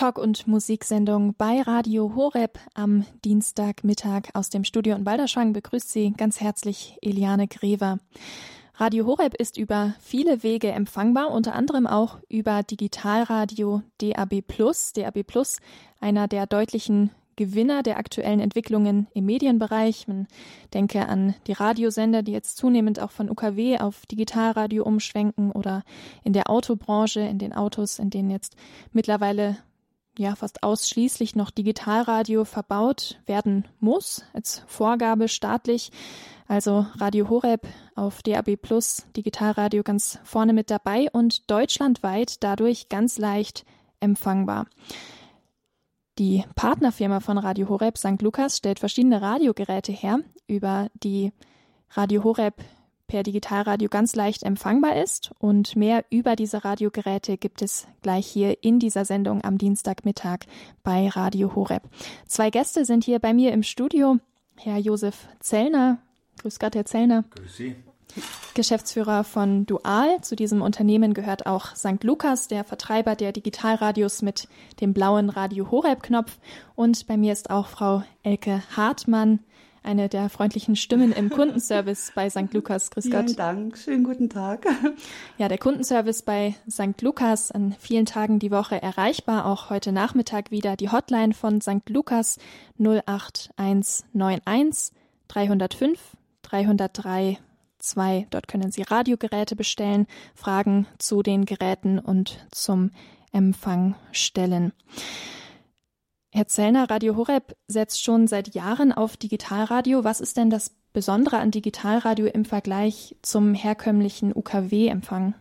Talk- und Musiksendung bei Radio Horeb am Dienstagmittag aus dem Studio in Balderschwang begrüßt Sie ganz herzlich Eliane Grever. Radio Horeb ist über viele Wege empfangbar, unter anderem auch über Digitalradio DAB+. DAB+, einer der deutlichen Gewinner der aktuellen Entwicklungen im Medienbereich. Man denke an die Radiosender, die jetzt zunehmend auch von UKW auf Digitalradio umschwenken oder in der Autobranche, in den Autos, in denen jetzt mittlerweile ja fast ausschließlich noch Digitalradio verbaut werden muss, als Vorgabe staatlich. Also Radio Horeb auf DAB Plus, Digitalradio ganz vorne mit dabei und deutschlandweit dadurch ganz leicht empfangbar. Die Partnerfirma von Radio Horeb St. Lukas stellt verschiedene Radiogeräte her, über die Radio Horeb per Digitalradio ganz leicht empfangbar ist. Und mehr über diese Radiogeräte gibt es gleich hier in dieser Sendung am Dienstagmittag bei Radio Horeb. Zwei Gäste sind hier bei mir im Studio. Herr Josef Zellner. Grüß Gott, Herr Zellner. Grüß Sie. Geschäftsführer von Dual. Zu diesem Unternehmen gehört auch St. Lukas, der Vertreiber der Digitalradios mit dem blauen Radio Horeb-Knopf. Und bei mir ist auch Frau Elke Hartmann, eine der freundlichen Stimmen im Kundenservice bei St. Lukas. Grüß Vielen Gott. Dank, schönen guten Tag. Ja, der Kundenservice bei St. Lukas an vielen Tagen die Woche erreichbar. Auch heute Nachmittag wieder die Hotline von St. Lukas 08191 305 303 2. Dort können Sie Radiogeräte bestellen, Fragen zu den Geräten und zum Empfang stellen. Herr Zellner, Radio Horeb setzt schon seit Jahren auf Digitalradio. Was ist denn das Besondere an Digitalradio im Vergleich zum herkömmlichen UKW-Empfang?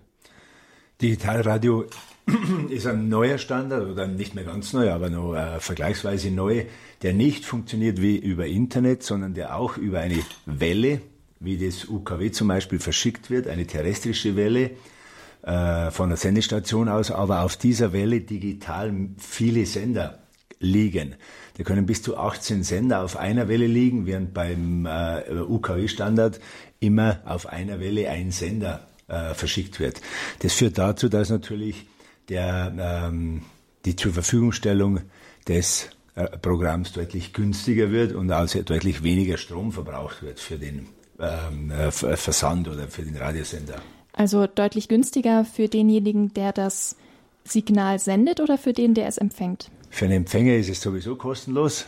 Digitalradio ist ein neuer Standard oder nicht mehr ganz neu, aber noch äh, vergleichsweise neu, der nicht funktioniert wie über Internet, sondern der auch über eine Welle wie das UKW zum Beispiel verschickt wird, eine terrestrische Welle äh, von der Sendestation aus, aber auf dieser Welle digital viele Sender liegen. Da können bis zu 18 Sender auf einer Welle liegen, während beim äh, UKW-Standard immer auf einer Welle ein Sender äh, verschickt wird. Das führt dazu, dass natürlich der, ähm, die zur Verfügungstellung des äh, Programms deutlich günstiger wird und also deutlich weniger Strom verbraucht wird für den ähm, äh, Versand oder für den Radiosender. Also deutlich günstiger für denjenigen, der das Signal sendet oder für den, der es empfängt? Für den Empfänger ist es sowieso kostenlos,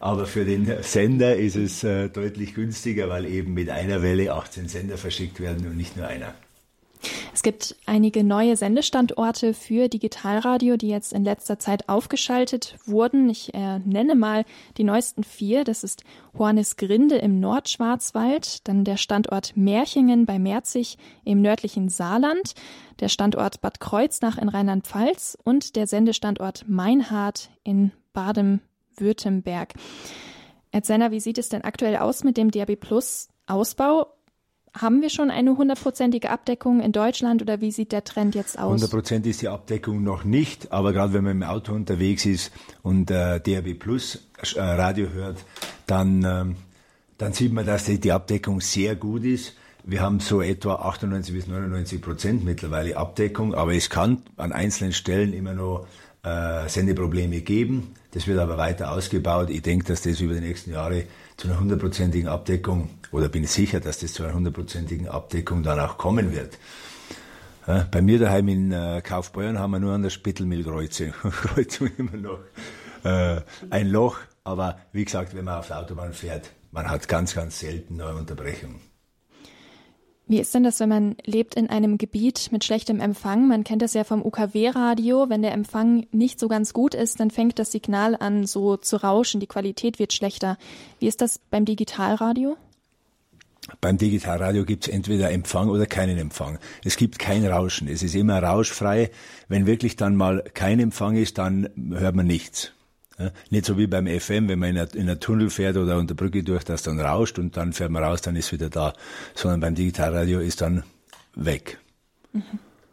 aber für den Sender ist es äh, deutlich günstiger, weil eben mit einer Welle 18 Sender verschickt werden und nicht nur einer. Es gibt einige neue Sendestandorte für Digitalradio, die jetzt in letzter Zeit aufgeschaltet wurden. Ich äh, nenne mal die neuesten vier. Das ist Hornisgrinde im Nordschwarzwald, dann der Standort Märchingen bei Merzig im nördlichen Saarland, der Standort Bad Kreuznach in Rheinland-Pfalz und der Sendestandort Meinhard in Baden-Württemberg. Herr Zenner, wie sieht es denn aktuell aus mit dem DAB Plus Ausbau? Haben wir schon eine hundertprozentige Abdeckung in Deutschland oder wie sieht der Trend jetzt aus? Hundertprozentig ist die Abdeckung noch nicht, aber gerade wenn man im Auto unterwegs ist und äh, DRB Plus äh, Radio hört, dann, äh, dann sieht man, dass die, die Abdeckung sehr gut ist. Wir haben so etwa 98 bis 99 Prozent mittlerweile Abdeckung, aber es kann an einzelnen Stellen immer noch äh, Sendeprobleme geben. Das wird aber weiter ausgebaut. Ich denke, dass das über die nächsten Jahre zu einer hundertprozentigen Abdeckung oder bin sicher, dass das zu einer hundertprozentigen Abdeckung dann auch kommen wird. Bei mir daheim in äh, Kaufbeuern haben wir nur an der Spittelmillkreuzung immer noch äh, ein Loch. Aber wie gesagt, wenn man auf der Autobahn fährt, man hat ganz, ganz selten eine Unterbrechung. Wie ist denn das, wenn man lebt in einem Gebiet mit schlechtem Empfang? Man kennt das ja vom UKW-Radio. Wenn der Empfang nicht so ganz gut ist, dann fängt das Signal an, so zu rauschen. Die Qualität wird schlechter. Wie ist das beim Digitalradio? Beim Digitalradio gibt es entweder Empfang oder keinen Empfang. Es gibt kein Rauschen. Es ist immer rauschfrei. Wenn wirklich dann mal kein Empfang ist, dann hört man nichts. Ja, nicht so wie beim FM, wenn man in einer Tunnel fährt oder unter Brücke durch, das dann rauscht und dann fährt man raus, dann ist wieder da. Sondern beim Digitalradio ist dann weg. Mhm.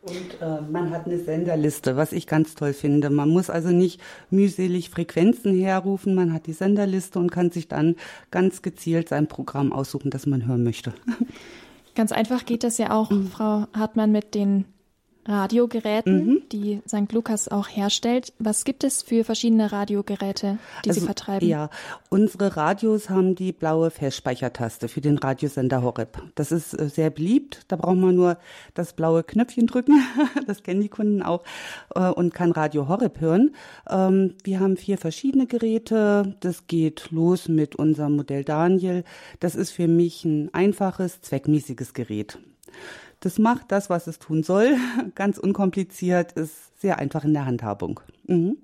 Und äh, man hat eine Senderliste, was ich ganz toll finde. Man muss also nicht mühselig Frequenzen herrufen, man hat die Senderliste und kann sich dann ganz gezielt sein Programm aussuchen, das man hören möchte. Ganz einfach geht das ja auch, mhm. Frau Hartmann, mit den Radiogeräten, mhm. die St. Lukas auch herstellt. Was gibt es für verschiedene Radiogeräte, die also, Sie vertreiben? Ja, unsere Radios haben die blaue Festspeichertaste für den Radiosender Horeb. Das ist äh, sehr beliebt. Da braucht man nur das blaue Knöpfchen drücken. Das kennen die Kunden auch äh, und kann Radio Horeb hören. Ähm, wir haben vier verschiedene Geräte. Das geht los mit unserem Modell Daniel. Das ist für mich ein einfaches, zweckmäßiges Gerät. Das macht das, was es tun soll, ganz unkompliziert, ist sehr einfach in der Handhabung. Mhm.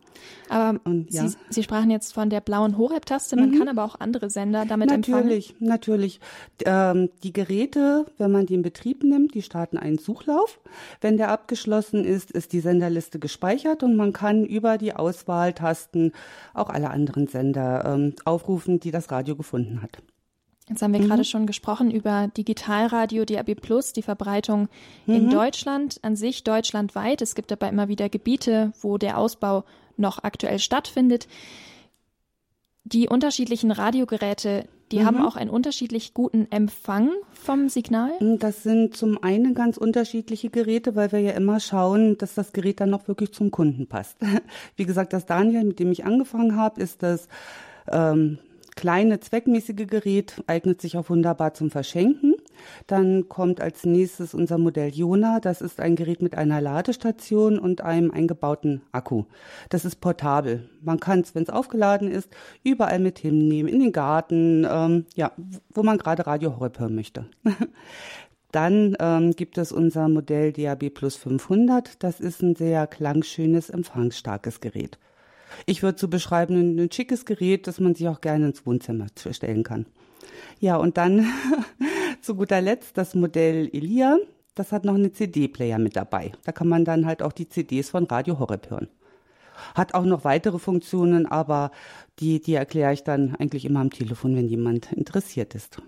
Aber und, ja. Sie, Sie, sprachen jetzt von der blauen Horeb-Taste, man mhm. kann aber auch andere Sender damit natürlich, empfangen. Natürlich, ähm, die Geräte, wenn man die in Betrieb nimmt, die starten einen Suchlauf. Wenn der abgeschlossen ist, ist die Senderliste gespeichert und man kann über die Auswahltasten auch alle anderen Sender ähm, aufrufen, die das Radio gefunden hat. Jetzt haben wir mhm. gerade schon gesprochen über Digitalradio DAB Plus, die Verbreitung mhm. in Deutschland, an sich deutschlandweit. Es gibt aber immer wieder Gebiete, wo der Ausbau noch aktuell stattfindet. Die unterschiedlichen Radiogeräte, die mhm. haben auch einen unterschiedlich guten Empfang vom Signal? Das sind zum einen ganz unterschiedliche Geräte, weil wir ja immer schauen, dass das Gerät dann noch wirklich zum Kunden passt. Wie gesagt, das Daniel, mit dem ich angefangen habe, ist das ähm, kleine zweckmäßige Gerät eignet sich auch wunderbar zum Verschenken. Dann kommt als nächstes unser Modell Jona. Das ist ein Gerät mit einer Ladestation und einem eingebauten Akku. Das ist portabel. Man kann es, wenn es aufgeladen ist, überall mit hinnehmen, in den Garten, ähm, ja, wo man gerade Radio Horeb hören möchte. Dann ähm, gibt es unser Modell DAB Plus 500. Das ist ein sehr klangschönes, empfangsstarkes Gerät. Ich würde so beschreiben, ein, ein schickes Gerät, das man sich auch gerne ins Wohnzimmer stellen kann. Ja, und dann zu guter Letzt das Modell Elia. Das hat noch eine CD-Player mit dabei. Da kann man dann halt auch die CDs von Radio Horeb hören. Hat auch noch weitere Funktionen, aber die, die erkläre ich dann eigentlich immer am Telefon, wenn jemand interessiert ist.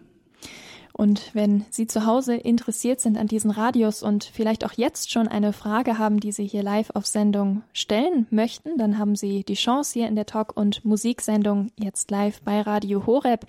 Und wenn Sie zu Hause interessiert sind an diesen Radios und vielleicht auch jetzt schon eine Frage haben, die Sie hier live auf Sendung stellen möchten, dann haben Sie die Chance hier in der Talk- und Musiksendung jetzt live bei Radio Horeb.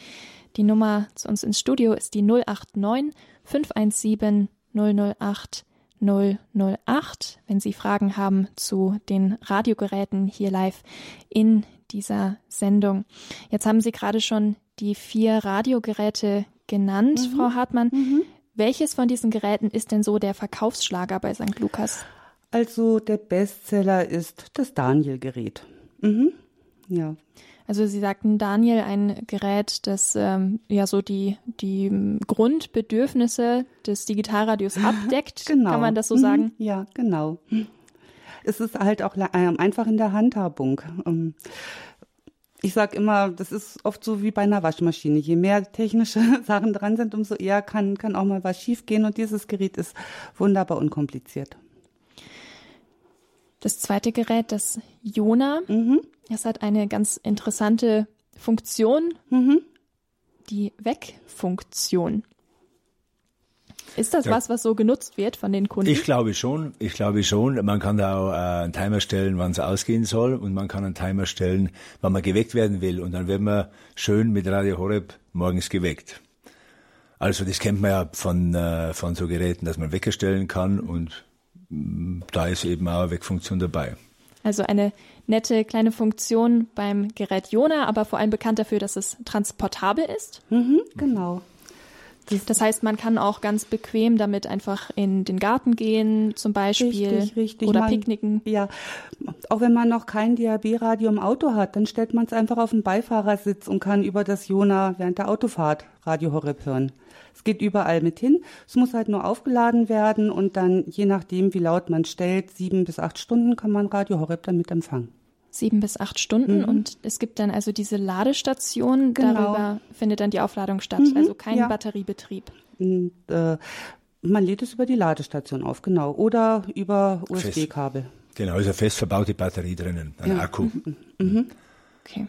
Die Nummer zu uns ins Studio ist die 089 517 008 008, wenn Sie Fragen haben zu den Radiogeräten hier live in dieser Sendung. Jetzt haben Sie gerade schon die vier Radiogeräte genannt, mhm. Frau Hartmann. Mhm. Welches von diesen Geräten ist denn so der Verkaufsschlager bei St. Lukas? Also der Bestseller ist das Daniel-Gerät. Mhm. Ja. Also Sie sagten Daniel, ein Gerät, das ähm, ja so die, die Grundbedürfnisse des Digitalradios abdeckt. genau. Kann man das so sagen? Mhm. Ja, genau. Es ist halt auch ähm, einfach in der Handhabung. Ich sage immer, das ist oft so wie bei einer Waschmaschine. Je mehr technische Sachen dran sind, umso eher kann, kann auch mal was schiefgehen. Und dieses Gerät ist wunderbar unkompliziert. Das zweite Gerät, das Jona, mhm. das hat eine ganz interessante Funktion, mhm. die Wegfunktion. Ist das ja. was, was so genutzt wird von den Kunden? Ich glaube schon. Ich glaube schon. Man kann da auch äh, einen Timer stellen, wann es ausgehen soll, und man kann einen Timer stellen, wann man geweckt werden will, und dann wird man schön mit Radio Horeb morgens geweckt. Also das kennt man ja von äh, von so Geräten, dass man Wecker stellen kann, und mm, da ist eben auch eine Weckfunktion dabei. Also eine nette kleine Funktion beim Gerät Jona, aber vor allem bekannt dafür, dass es transportabel ist. Mhm, genau. Das heißt, man kann auch ganz bequem damit einfach in den Garten gehen, zum Beispiel. Richtig, richtig. Oder man, picknicken. Ja. Auch wenn man noch kein DAB-Radio im Auto hat, dann stellt man es einfach auf den Beifahrersitz und kann über das Jona während der Autofahrt Radio Horeb hören. Es geht überall mit hin. Es muss halt nur aufgeladen werden und dann, je nachdem, wie laut man stellt, sieben bis acht Stunden kann man Radio Horeb damit empfangen sieben bis acht Stunden mhm. und es gibt dann also diese Ladestation, genau. darüber findet dann die Aufladung statt, mhm, also kein ja. Batteriebetrieb. Und, äh, man lädt es über die Ladestation auf, genau, oder über USB-Kabel. Genau, ist eine fest verbaute Batterie drinnen, ein ja. Akku. Mhm. mhm. Okay.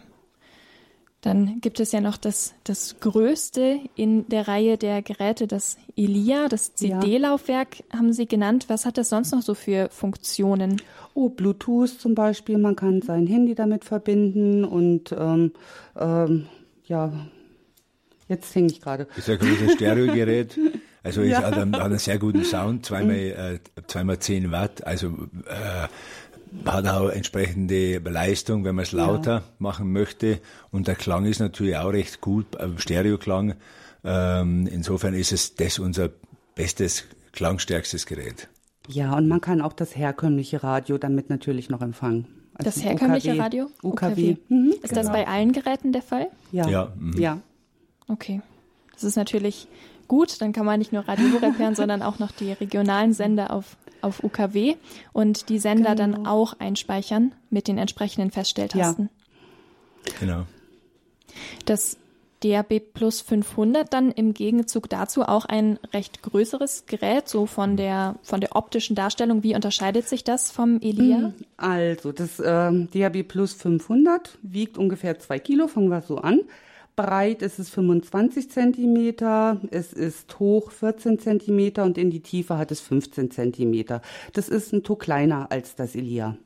Dann gibt es ja noch das, das größte in der Reihe der Geräte, das Elia, das CD-Laufwerk haben Sie genannt. Was hat das sonst noch so für Funktionen? Oh, Bluetooth zum Beispiel, man kann sein Handy damit verbinden und ähm, ähm, ja, jetzt hänge ich gerade. Das ist ein großes Stereogerät. Also ja. hat, einen, hat einen sehr guten Sound, zweimal, äh, zweimal 10 Watt. Also äh, hat auch entsprechende Leistung, wenn man es lauter ja. machen möchte. Und der Klang ist natürlich auch recht gut, äh, Stereoklang. Ähm, insofern ist es das unser bestes, klangstärkstes Gerät. Ja, und man kann auch das herkömmliche Radio damit natürlich noch empfangen. Also das herkömmliche UKW. Radio? UKW. UKW. Mhm, ist genau. das bei allen Geräten der Fall? Ja. Ja. Mhm. ja. Okay. Das ist natürlich gut. Dann kann man nicht nur Radio Horeb hören, sondern auch noch die regionalen Sender auf, auf UKW und die Sender genau. dann auch einspeichern mit den entsprechenden Feststelltasten. Ja. Genau. Das DAB Plus 500 dann im Gegenzug dazu auch ein recht größeres Gerät, so von der, von der optischen Darstellung. Wie unterscheidet sich das vom Elia? Hm, also, das äh, DAB Plus 500 wiegt ungefähr zwei Kilo, fangen wir so an. Breit ist es 25 Zentimeter, es ist hoch 14 Zentimeter und in die Tiefe hat es 15 Zentimeter. Das ist ein Tuck kleiner als das Elia.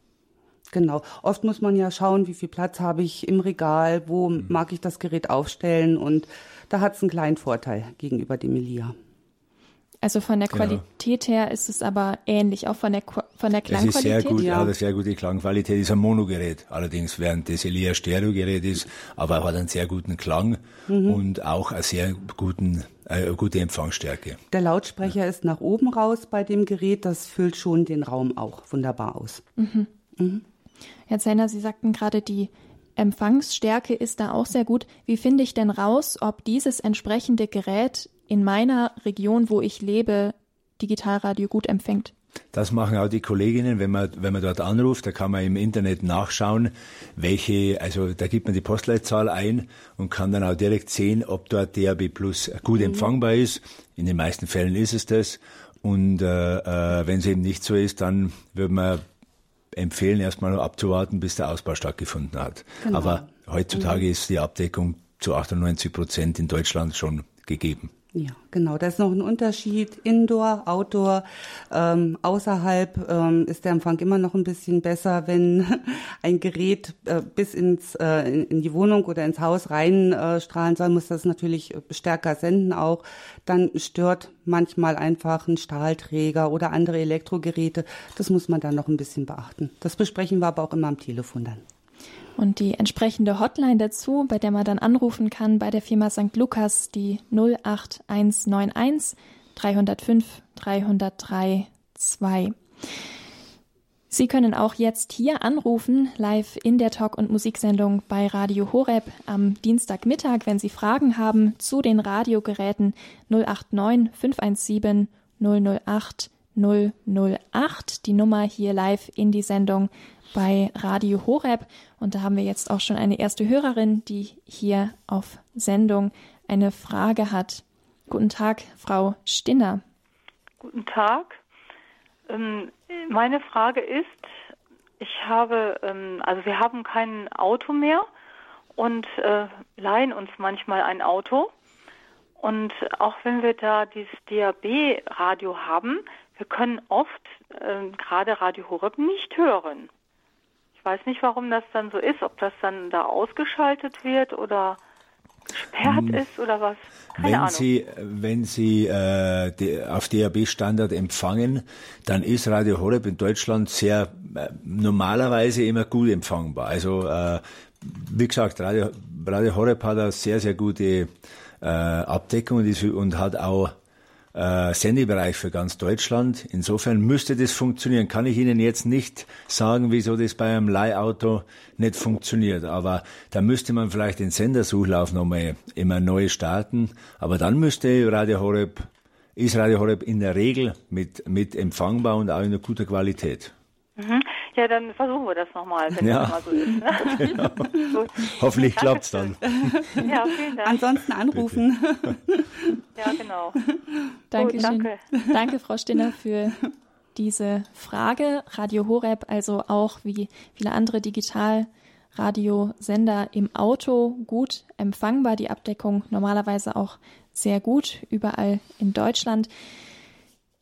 Genau. Oft muss man ja schauen, wie viel Platz habe ich im Regal, wo mhm. mag ich das Gerät aufstellen und da hat es einen kleinen Vorteil gegenüber dem Elia. Also von der genau. Qualität her ist es aber ähnlich, auch von der, von der Klangqualität. Es ist sehr gut, ja. hat eine sehr gute Klangqualität, ist ein Monogerät. Allerdings, während das Elia Stereogerät ist, aber hat einen sehr guten Klang mhm. und auch eine sehr guten, äh, gute Empfangsstärke. Der Lautsprecher ja. ist nach oben raus bei dem Gerät, das füllt schon den Raum auch wunderbar aus. Mhm. Mhm. Herr Zellner, Sie sagten gerade, die Empfangsstärke ist da auch sehr gut. Wie finde ich denn raus, ob dieses entsprechende Gerät in meiner Region, wo ich lebe, Digitalradio gut empfängt? Das machen auch die Kolleginnen, wenn man, wenn man dort anruft, da kann man im Internet nachschauen, welche, also da gibt man die Postleitzahl ein und kann dann auch direkt sehen, ob dort DAB Plus gut mhm. empfangbar ist. In den meisten Fällen ist es das. Und äh, äh, wenn es eben nicht so ist, dann würde man empfehlen, erstmal abzuwarten, bis der Ausbau stattgefunden hat. Genau. Aber heutzutage mhm. ist die Abdeckung zu 98 Prozent in Deutschland schon gegeben. Ja, genau. Da ist noch ein Unterschied. Indoor, Outdoor, ähm, außerhalb ähm, ist der Empfang immer noch ein bisschen besser, wenn ein Gerät äh, bis ins äh, in, in, die Wohnung oder ins Haus reinstrahlen äh, soll, muss das natürlich stärker senden auch. Dann stört manchmal einfach ein Stahlträger oder andere Elektrogeräte. Das muss man dann noch ein bisschen beachten. Das besprechen wir aber auch immer am Telefon dann. Und die entsprechende Hotline dazu, bei der man dann anrufen kann bei der Firma St. Lukas, die 08191 305 303 2. Sie können auch jetzt hier anrufen, live in der Talk- und Musiksendung bei Radio Horeb am Dienstagmittag, wenn Sie Fragen haben zu den Radiogeräten 089 517 008 008. Die Nummer hier live in die Sendung bei Radio Horeb. Und da haben wir jetzt auch schon eine erste Hörerin, die hier auf Sendung eine Frage hat. Guten Tag, Frau Stinner. Guten Tag. Ähm, meine Frage ist, ich habe, ähm, also wir haben kein Auto mehr und äh, leihen uns manchmal ein Auto. Und auch wenn wir da dieses DAB-Radio haben, wir können oft äh, gerade Radio Horeb nicht hören. Ich weiß nicht, warum das dann so ist, ob das dann da ausgeschaltet wird oder gesperrt hm. ist oder was. Keine wenn Ahnung. Sie, wenn Sie äh, die, auf DAB-Standard empfangen, dann ist Radio Horeb in Deutschland sehr äh, normalerweise immer gut empfangbar. Also äh, wie gesagt, Radio, Radio Horeb hat eine sehr, sehr gute äh, Abdeckung und, ist, und hat auch äh, Sendebereich für ganz Deutschland. Insofern müsste das funktionieren. Kann ich Ihnen jetzt nicht sagen, wieso das bei einem Leihauto nicht funktioniert. Aber da müsste man vielleicht den Sendersuchlauf nochmal immer neu starten. Aber dann müsste Radio Horeb, ist Radio Horeb in der Regel mit, mit empfangbar und auch in guter Qualität. Mhm. Ja, dann versuchen wir das nochmal, wenn ja. das mal so ist. Ne? Genau. Hoffentlich klappt es dann. Ja, vielen Dank. Ansonsten anrufen. ja, genau. Dankeschön. danke. danke, Frau Stinner, für diese Frage. Radio Horeb, also auch wie viele andere Digitalradiosender im Auto gut empfangbar. Die Abdeckung normalerweise auch sehr gut überall in Deutschland.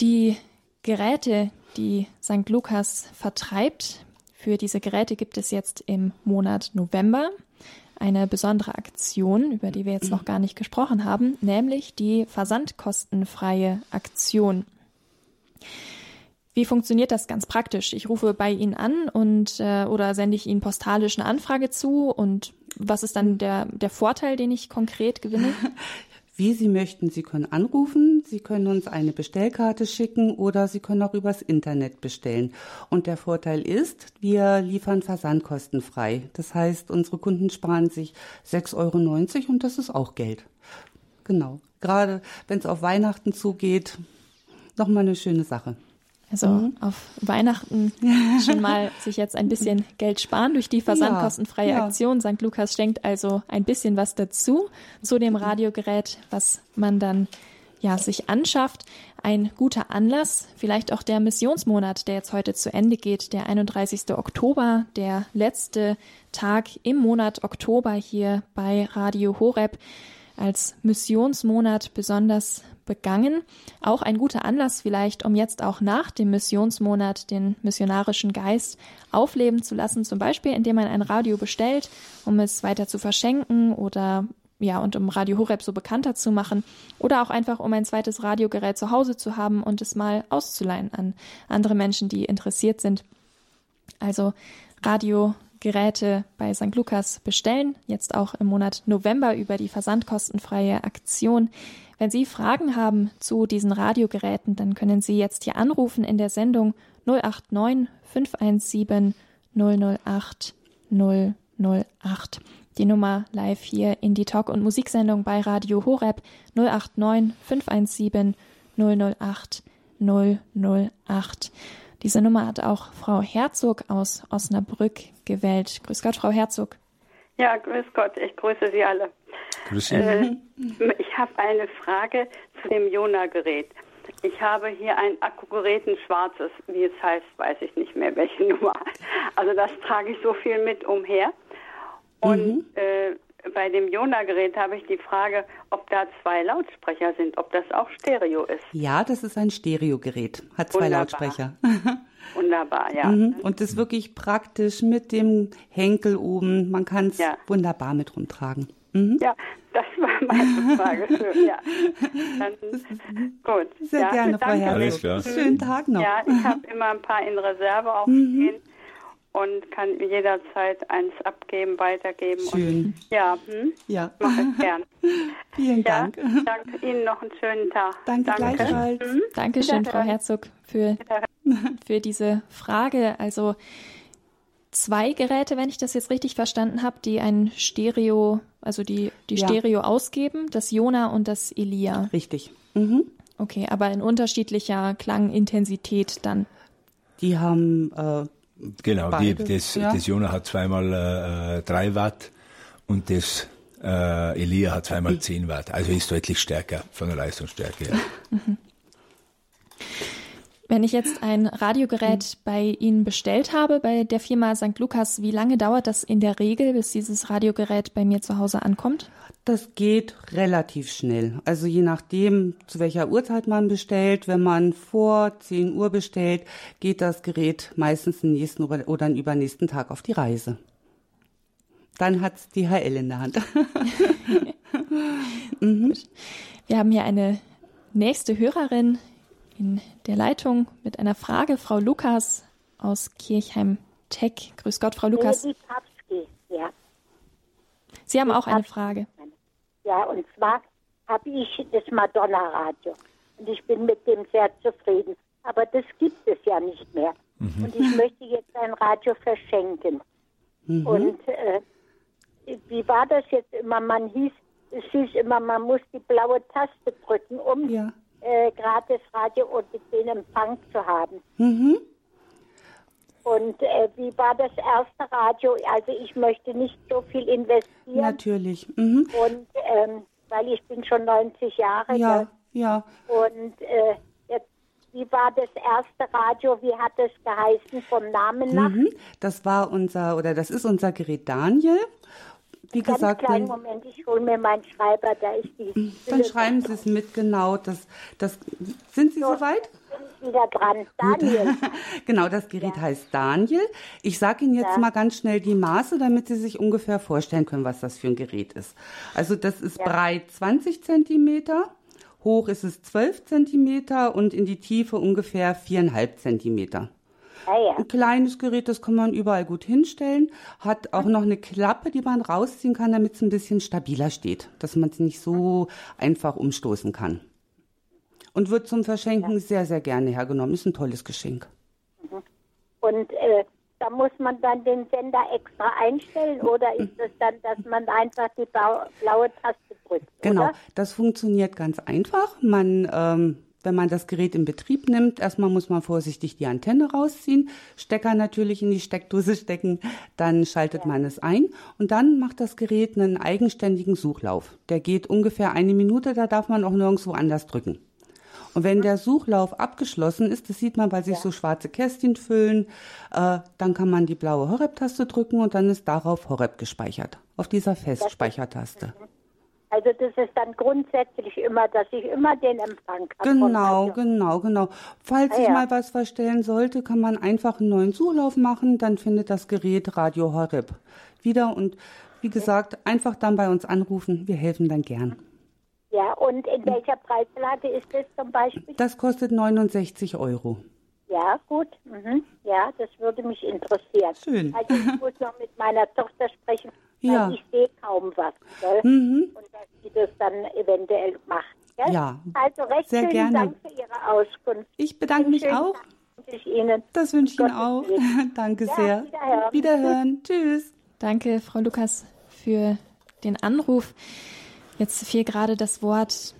Die Geräte, die St. Lukas vertreibt. Für diese Geräte gibt es jetzt im Monat November eine besondere Aktion, über die wir jetzt noch gar nicht gesprochen haben, nämlich die versandkostenfreie Aktion. Wie funktioniert das ganz praktisch? Ich rufe bei Ihnen an und äh, oder sende ich Ihnen postalisch eine Anfrage zu und was ist dann der, der Vorteil, den ich konkret gewinne? Wie Sie möchten. Sie können anrufen, Sie können uns eine Bestellkarte schicken oder Sie können auch übers Internet bestellen. Und der Vorteil ist, wir liefern versandkostenfrei. Das heißt, unsere Kunden sparen sich 6,90 Euro und das ist auch Geld. Genau. Gerade wenn es auf Weihnachten zugeht, nochmal eine schöne Sache. Also mhm. auf Weihnachten schon mal sich jetzt ein bisschen Geld sparen durch die versandkostenfreie ja, ja. Aktion. St. Lukas schenkt also ein bisschen was dazu zu dem Radiogerät, was man dann ja sich anschafft. Ein guter Anlass, vielleicht auch der Missionsmonat, der jetzt heute zu Ende geht, der 31. Oktober, der letzte Tag im Monat Oktober hier bei Radio Horeb als Missionsmonat besonders begangen. Auch ein guter Anlass vielleicht, um jetzt auch nach dem Missionsmonat den missionarischen Geist aufleben zu lassen, zum Beispiel indem man ein Radio bestellt, um es weiter zu verschenken oder ja, und um Radio Horeb so bekannter zu machen oder auch einfach, um ein zweites Radiogerät zu Hause zu haben und es mal auszuleihen an andere Menschen, die interessiert sind. Also Radiogeräte bei St. Lukas bestellen, jetzt auch im Monat November über die versandkostenfreie Aktion. Wenn Sie Fragen haben zu diesen Radiogeräten, dann können Sie jetzt hier anrufen in der Sendung 089 517 008 008. Die Nummer live hier in die Talk- und Musiksendung bei Radio Horeb 089 517 008 008. Diese Nummer hat auch Frau Herzog aus Osnabrück gewählt. Grüß Gott, Frau Herzog. Ja, grüß Gott, ich grüße Sie alle. Grüß Sie. Äh, ich habe eine Frage zu dem Jona-Gerät. Ich habe hier ein Akkugerät, ein schwarzes, wie es heißt, weiß ich nicht mehr, welche Nummer. Also das trage ich so viel mit umher. Und mhm. äh, bei dem Jona-Gerät habe ich die Frage, ob da zwei Lautsprecher sind, ob das auch Stereo ist. Ja, das ist ein Stereogerät, hat zwei Wunderbar. Lautsprecher. Wunderbar, ja. Mhm. Und ist wirklich praktisch mit dem Henkel oben. Man kann es ja. wunderbar mit rumtragen. Mhm. Ja, das war meine Frage. Schön, ja. Dann, gut. Sehr ja, gerne, Frau Herzog. Schönen Tag noch. Ja, ich habe immer ein paar in Reserve auch mhm. stehen und kann jederzeit eins abgeben, weitergeben. Schön. Und, ja, hm? ja. mache ich gern. Vielen Dank. Ja, danke Ihnen noch einen schönen Tag. Danke, danke. gleichfalls. Hm? Dankeschön, Frau Herzog, für, für diese Frage. Also zwei Geräte, wenn ich das jetzt richtig verstanden habe, die ein Stereo, also die, die ja. Stereo ausgeben, das Jona und das Elia. Richtig. Mhm. Okay, aber in unterschiedlicher Klangintensität dann. Die haben äh, Genau, die, das, ja. das Jona hat zweimal äh, 3 Watt und das äh, Elia hat zweimal mhm. 10 Watt. Also ist deutlich stärker von der Leistungsstärke. Mhm. Wenn ich jetzt ein Radiogerät bei Ihnen bestellt habe, bei der Firma St. Lukas, wie lange dauert das in der Regel, bis dieses Radiogerät bei mir zu Hause ankommt? Das geht relativ schnell. Also je nachdem, zu welcher Uhrzeit man bestellt. Wenn man vor 10 Uhr bestellt, geht das Gerät meistens den nächsten oder den übernächsten Tag auf die Reise. Dann hat es DHL in der Hand. mhm. Wir haben hier eine nächste Hörerin in der Leitung mit einer Frage. Frau Lukas aus Kirchheim-Tech. Grüß Gott, Frau Lukas. Ja. Sie haben auch eine Frage. Ja, und zwar habe ich das Madonna-Radio. Und ich bin mit dem sehr zufrieden. Aber das gibt es ja nicht mehr. Mhm. Und ich möchte jetzt ein Radio verschenken. Mhm. Und äh, wie war das jetzt immer? Man hieß, es hieß immer, man muss die blaue Taste drücken, um ja äh, gratis Radio und den Empfang zu haben. Mhm. Und äh, wie war das erste Radio? Also ich möchte nicht so viel investieren. Natürlich. Mhm. Und ähm, weil ich bin schon 90 Jahre ja, alt. Ja. Und äh, jetzt, wie war das erste Radio? Wie hat es geheißen vom Namen nach? Mhm. Das war unser oder das ist unser Gerät Daniel wie Ganz gesagt, kleinen Moment, ich hole mir meinen Schreiber, da ist die. Dann schreiben Sie es mit, genau. Das, das, sind Sie so, soweit? wieder dran. Daniel. genau, das Gerät ja. heißt Daniel. Ich sage Ihnen jetzt ja. mal ganz schnell die Maße, damit Sie sich ungefähr vorstellen können, was das für ein Gerät ist. Also das ist ja. breit 20 Zentimeter, hoch ist es 12 Zentimeter und in die Tiefe ungefähr 4,5 Zentimeter. Ah, ein kleines Gerät, das kann man überall gut hinstellen. Hat auch noch eine Klappe, die man rausziehen kann, damit es ein bisschen stabiler steht, dass man es nicht so einfach umstoßen kann und wird zum Verschenken ja. sehr, sehr gerne hergenommen. Ist ein tolles Geschenk. Mhm. Und äh, da muss man dann den Sender extra einstellen oder ist es dann, dass man einfach die blaue Taste drückt? Genau, oder? das funktioniert ganz einfach. Man ähm, wenn man das Gerät in Betrieb nimmt, erstmal muss man vorsichtig die Antenne rausziehen, Stecker natürlich in die Steckdose stecken, dann schaltet ja. man es ein und dann macht das Gerät einen eigenständigen Suchlauf. Der geht ungefähr eine Minute, da darf man auch nirgendwo anders drücken. Und wenn der Suchlauf abgeschlossen ist, das sieht man, weil sich ja. so schwarze Kästchen füllen, äh, dann kann man die blaue Horeb-Taste drücken und dann ist darauf Horeb gespeichert, auf dieser Festspeichertaste. Also das ist dann grundsätzlich immer, dass ich immer den Empfang habe. Genau, genau, genau. Falls ah, ja. mal was verstellen sollte, kann man einfach einen neuen Suchlauf machen, dann findet das Gerät Radio Horeb wieder und wie gesagt, einfach dann bei uns anrufen, wir helfen dann gern. Ja, und in welcher Preislage ist das zum Beispiel? Das kostet 69 Euro. Ja, gut. Mhm. Ja, das würde mich interessieren. Schön. Also ich muss noch mit meiner Tochter sprechen, weil ja. ich sehe kaum was. Mhm. Und dass sie das dann eventuell macht. Gell? Ja. Also recht Sehr schönen gerne. Dank für Ihre Auskunft. Ich bedanke mich auch. Dank Ihnen. Das wünsche ich Ihnen auch. Danke ja, sehr. Wiederhören. wiederhören. Tschüss. Danke, Frau Lukas, für den Anruf. Jetzt fiel gerade das Wort,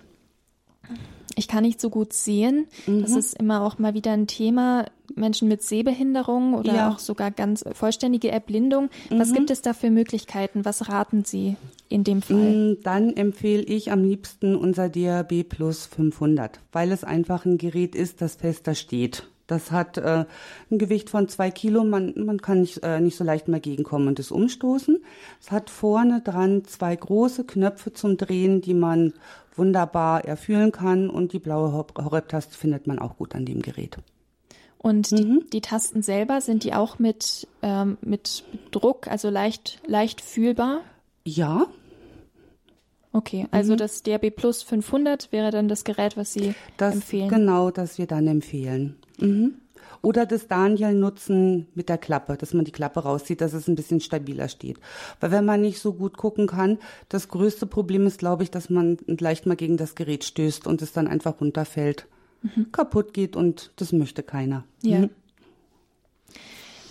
ich kann nicht so gut sehen. Mhm. Das ist immer auch mal wieder ein Thema. Menschen mit Sehbehinderung oder ja. auch sogar ganz vollständige Erblindung. Was mhm. gibt es da für Möglichkeiten? Was raten Sie in dem Fall? Mm, dann empfehle ich am liebsten unser DAB Plus 500, weil es einfach ein Gerät ist, das fester steht. Das hat äh, ein Gewicht von zwei Kilo. Man, man kann nicht, äh, nicht so leicht mal gegenkommen und es umstoßen. Es hat vorne dran zwei große Knöpfe zum Drehen, die man wunderbar erfüllen kann. Und die blaue Horeb-Taste findet man auch gut an dem Gerät. Und die, mhm. die Tasten selber, sind die auch mit, ähm, mit Druck, also leicht, leicht fühlbar? Ja, Okay, also mhm. das DRB Plus 500 wäre dann das Gerät, was Sie das, empfehlen. Genau, das wir dann empfehlen. Mhm. Oder das Daniel nutzen mit der Klappe, dass man die Klappe rauszieht, dass es ein bisschen stabiler steht. Weil wenn man nicht so gut gucken kann, das größte Problem ist, glaube ich, dass man leicht mal gegen das Gerät stößt und es dann einfach runterfällt, mhm. kaputt geht und das möchte keiner. Ja. Mhm.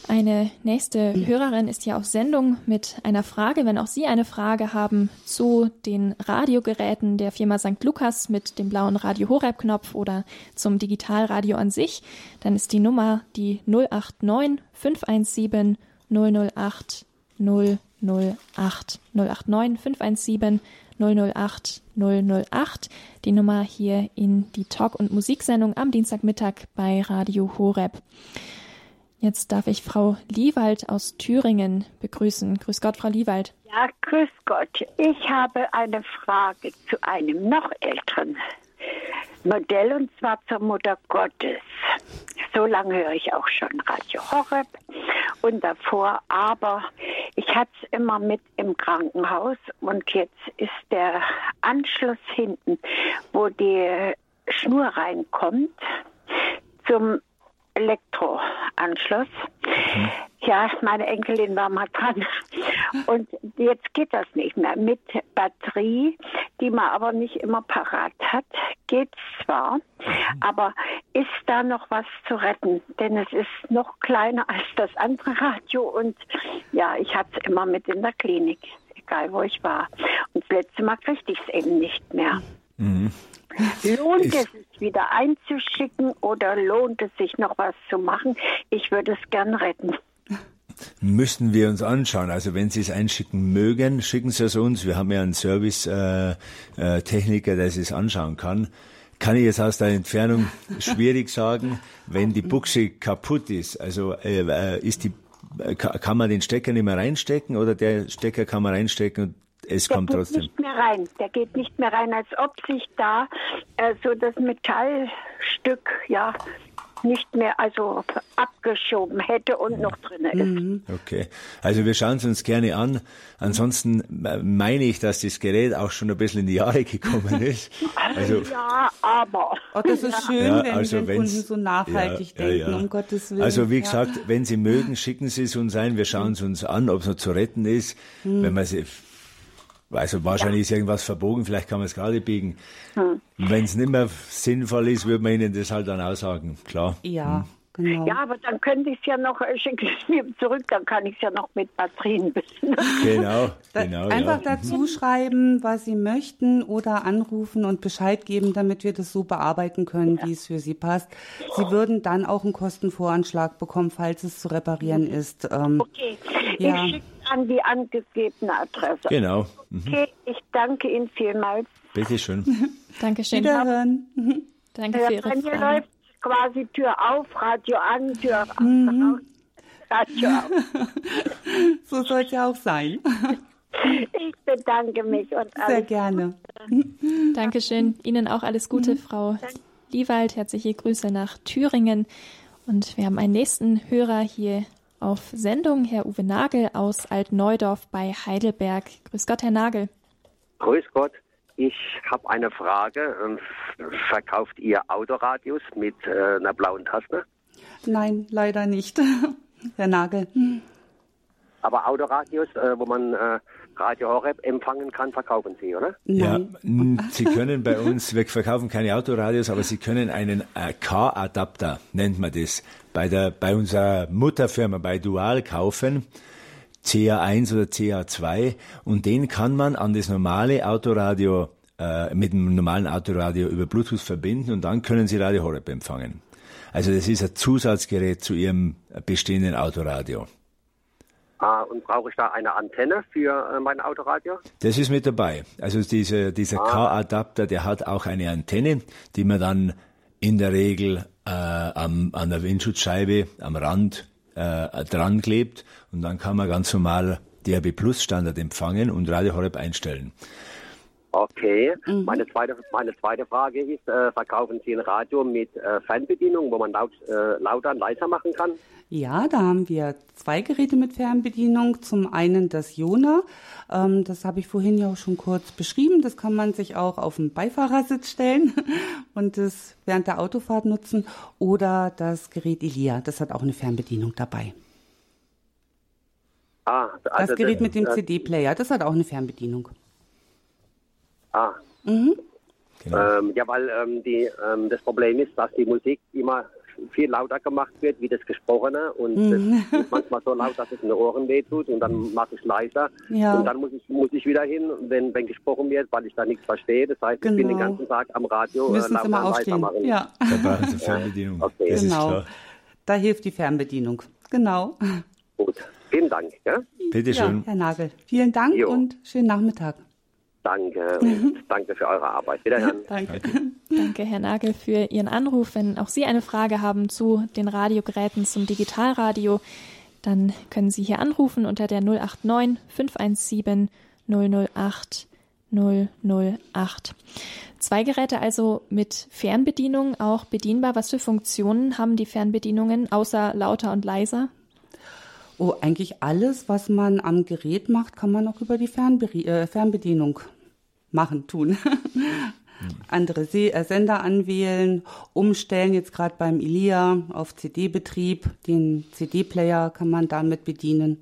Eine nächste Hörerin ist ja auf Sendung mit einer Frage. Wenn auch Sie eine Frage haben zu den Radiogeräten der Firma St. Lukas mit dem blauen Radio Horeb-Knopf oder zum Digitalradio an sich, dann ist die Nummer die 089 517 008 008 089 517 008 008. Die Nummer hier in die Talk- und Musiksendung am Dienstagmittag bei Radio Horeb. Jetzt darf ich Frau Liewald aus Thüringen begrüßen. Grüß Gott, Frau Liewald. Ja, grüß Gott. Ich habe eine Frage zu einem noch älteren Modell und zwar zur Mutter Gottes. So lange höre ich auch schon Radio Horeb und davor, aber ich hatte es immer mit im Krankenhaus und jetzt ist der Anschluss hinten, wo die Schnur reinkommt, zum Elektroanschluss. Mhm. Ja, meine Enkelin war mal dran. Und jetzt geht das nicht mehr. Mit Batterie, die man aber nicht immer parat hat, geht zwar, mhm. aber ist da noch was zu retten? Denn es ist noch kleiner als das andere Radio und ja, ich hatte es immer mit in der Klinik, egal wo ich war. Und das letzte Mal kriegte ich es eben nicht mehr. Mhm. Lohnt ich, es sich wieder einzuschicken oder lohnt es sich noch was zu machen? Ich würde es gern retten. Müssten wir uns anschauen. Also wenn Sie es einschicken mögen, schicken Sie es uns. Wir haben ja einen Service-Techniker, äh, äh, der es anschauen kann. Kann ich jetzt aus der Entfernung schwierig sagen, wenn die Buchse kaputt ist. Also äh, äh ist die, kann man den Stecker nicht mehr reinstecken oder der Stecker kann man reinstecken und es der kommt trotzdem. Der geht nicht mehr rein. Der geht nicht mehr rein, als ob sich da äh, so das Metallstück, ja, nicht mehr also abgeschoben hätte und noch drin ist. Mhm. Okay, also wir schauen es uns gerne an. Ansonsten meine ich, dass das Gerät auch schon ein bisschen in die Jahre gekommen ist. Also, ja, aber. Oh, das ist schön, ja, wenn, also wenn Kunden so nachhaltig ja, denken, ja, um Gottes Willen. Also wie gesagt, wenn Sie mögen, schicken Sie es uns ein. Wir schauen es uns an, ob es noch zu retten ist. Mhm. Wenn man sie also wahrscheinlich ist irgendwas verbogen, vielleicht kann man es gerade biegen. Hm. Wenn es nicht mehr sinnvoll ist, würde man Ihnen das halt dann aussagen, klar. Ja. Hm. Genau. Ja, aber dann könnte ich es ja noch, äh, schicke es mir zurück, dann kann ich es ja noch mit Batterien bisschen. Genau, genau. Einfach ja. dazu schreiben, was Sie möchten oder anrufen und Bescheid geben, damit wir das so bearbeiten können, ja. wie es für Sie passt. Sie würden dann auch einen Kostenvoranschlag bekommen, falls es zu reparieren ist. Ähm, okay, ja. ich schicke an die angegebene Adresse. Genau. Mhm. Okay, ich danke Ihnen vielmals. Bitte schön. Dankeschön. Wiederhören. Danke für Ihre mir läuft quasi Tür auf, Radio an, Tür mhm. Radio auf. so soll es ja auch sein. Ich bedanke mich und alles Sehr gerne. Dankeschön. Ihnen auch alles Gute, mhm. Frau Liewald. Herzliche Grüße nach Thüringen. Und wir haben einen nächsten Hörer hier auf Sendung, Herr Uwe Nagel aus Altneudorf bei Heidelberg. Grüß Gott, Herr Nagel. Grüß Gott. Ich habe eine Frage. Ähm, verkauft ihr Autoradios mit äh, einer blauen Taste? Nein, leider nicht, Herr Nagel. Aber Autoradios, äh, wo man äh, Radio Horeb empfangen kann, verkaufen Sie, oder? Ja, Sie können bei uns, wir verkaufen keine Autoradios, aber Sie können einen äh, Car-Adapter, nennt man das, bei, der, bei unserer Mutterfirma, bei Dual kaufen. CA1 oder CA2 und den kann man an das normale Autoradio äh, mit dem normalen Autoradio über Bluetooth verbinden und dann können Sie Radio Horeb empfangen. Also das ist ein Zusatzgerät zu Ihrem bestehenden Autoradio. Ah, und brauche ich da eine Antenne für äh, mein Autoradio? Das ist mit dabei. Also diese, dieser ah. Car-Adapter, der hat auch eine Antenne, die man dann in der Regel äh, am, an der Windschutzscheibe am Rand äh, dran klebt und dann kann man ganz normal DAB Plus Standard empfangen und Radio Horeb einstellen. Okay. Mhm. Meine, zweite, meine zweite Frage ist, äh, verkaufen Sie ein Radio mit äh, Fernbedienung, wo man laut, äh, lauter und leiser machen kann? Ja, da haben wir zwei Geräte mit Fernbedienung. Zum einen das Jona, ähm, das habe ich vorhin ja auch schon kurz beschrieben. Das kann man sich auch auf den Beifahrersitz stellen und das während der Autofahrt nutzen. Oder das Gerät Elia, das hat auch eine Fernbedienung dabei. Ah, also das Gerät mit dem CD-Player, das hat auch eine Fernbedienung. Ah. Mhm. Genau. Ähm, ja, weil ähm, die, ähm, das Problem ist, dass die Musik immer viel lauter gemacht wird wie das Gesprochene und mhm. das ist manchmal so laut, dass es in den Ohren wehtut und dann mache ich leiser ja. und dann muss ich, muss ich wieder hin, wenn, wenn gesprochen wird, weil ich da nichts verstehe. Das heißt, genau. ich bin den genau. ganzen Tag am Radio Müssen äh, lauter leiser machen. Ja. Da Fernbedienung. Okay. genau. Da hilft die Fernbedienung. Genau. Gut. Vielen Dank. Ja? Bitte schön. Ja, Herr Nagel. Vielen Dank jo. und schönen Nachmittag. Danke und danke für eure Arbeit. Wiederhören. danke. danke, Herr Nagel, für Ihren Anruf. Wenn auch Sie eine Frage haben zu den Radiogeräten, zum Digitalradio, dann können Sie hier anrufen unter der 089 517 008 008. Zwei Geräte also mit Fernbedienung auch bedienbar. Was für Funktionen haben die Fernbedienungen außer lauter und leiser? Oh, eigentlich alles, was man am Gerät macht, kann man auch über die Fernbe äh, Fernbedienung machen, tun. Andere Se äh, Sender anwählen, umstellen, jetzt gerade beim Elia auf CD-Betrieb. Den CD-Player kann man damit bedienen.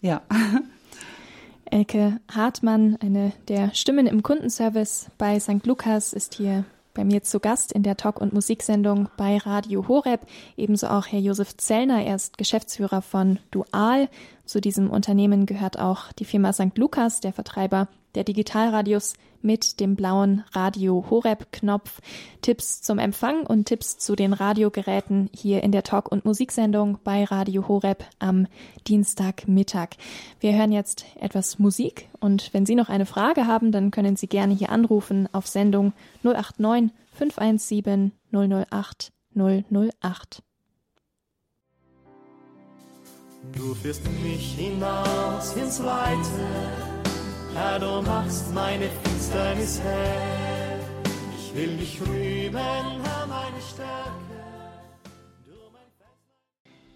Ja. Elke Hartmann, eine der Stimmen im Kundenservice bei St. Lukas, ist hier bei mir zu Gast in der Talk- und Musiksendung bei Radio Horeb. Ebenso auch Herr Josef Zellner, er ist Geschäftsführer von Dual. Zu diesem Unternehmen gehört auch die Firma St. Lukas, der Vertreiber der Digitalradios mit dem blauen Radio Horeb Knopf. Tipps zum Empfang und Tipps zu den Radiogeräten hier in der Talk- und Musiksendung bei Radio Horeb am Dienstagmittag. Wir hören jetzt etwas Musik und wenn Sie noch eine Frage haben, dann können Sie gerne hier anrufen auf Sendung 089 517 008 008. Du führst mich hinaus ins Weite Herr, du machst meine Finsternis hell. Ich will dich rühmen, Herr, meine Stärke.